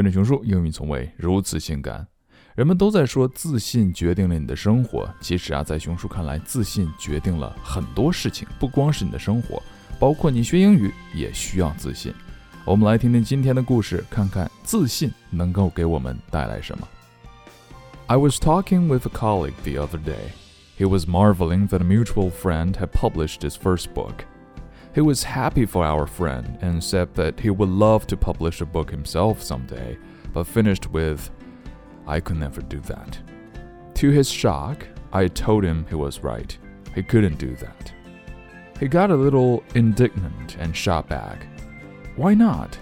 跟着熊叔，英语从未如此性感。人们都在说自信决定了你的生活，其实啊，在熊叔看来，自信决定了很多事情，不光是你的生活，包括你学英语也需要自信。我们来听听今天的故事，看看自信能够给我们带来什么。I was talking with a colleague the other day. He was marveling that a mutual friend had published his first book. He was happy for our friend and said that he would love to publish a book himself someday, but finished with, I could never do that. To his shock, I told him he was right. He couldn't do that. He got a little indignant and shot back. Why not?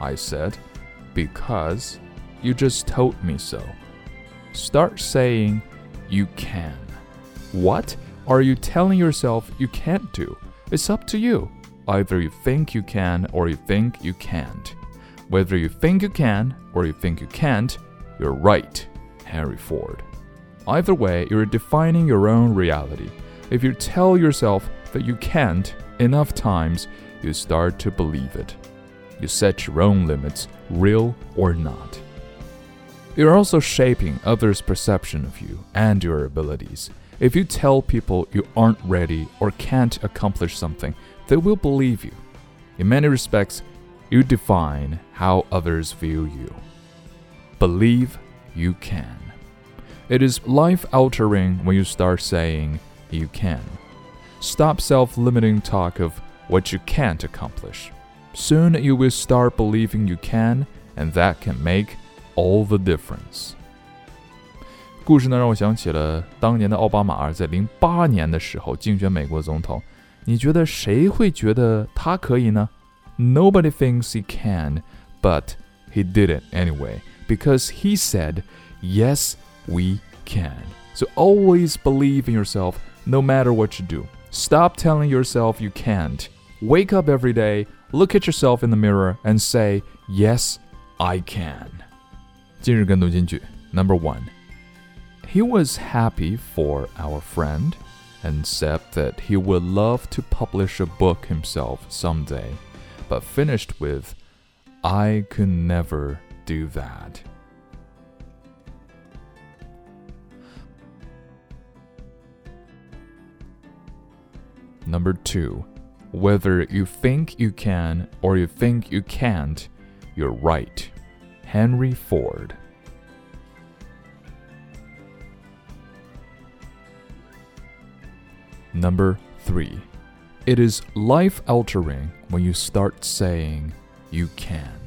I said, Because you just told me so. Start saying you can. What are you telling yourself you can't do? It's up to you. Either you think you can or you think you can't. Whether you think you can or you think you can't, you're right, Henry Ford. Either way, you're defining your own reality. If you tell yourself that you can't enough times, you start to believe it. You set your own limits, real or not. You're also shaping others' perception of you and your abilities. If you tell people you aren't ready or can't accomplish something, they will believe you. In many respects, you define how others view you. Believe you can. It is life altering when you start saying you can. Stop self limiting talk of what you can't accomplish. Soon you will start believing you can, and that can make all the difference. 故事呢，让我想起了当年的奥巴马在零八年的时候竞选美国总统。你觉得谁会觉得他可以呢？Nobody thinks he can, but he did it anyway because he said, "Yes, we can." So always believe in yourself, no matter what you do. Stop telling yourself you can't. Wake up every day, look at yourself in the mirror, and say, "Yes, I can." 今日跟读金句 Number one. He was happy for our friend and said that he would love to publish a book himself someday, but finished with, I could never do that. Number two, whether you think you can or you think you can't, you're right. Henry Ford. Number 3. It is life altering when you start saying you can.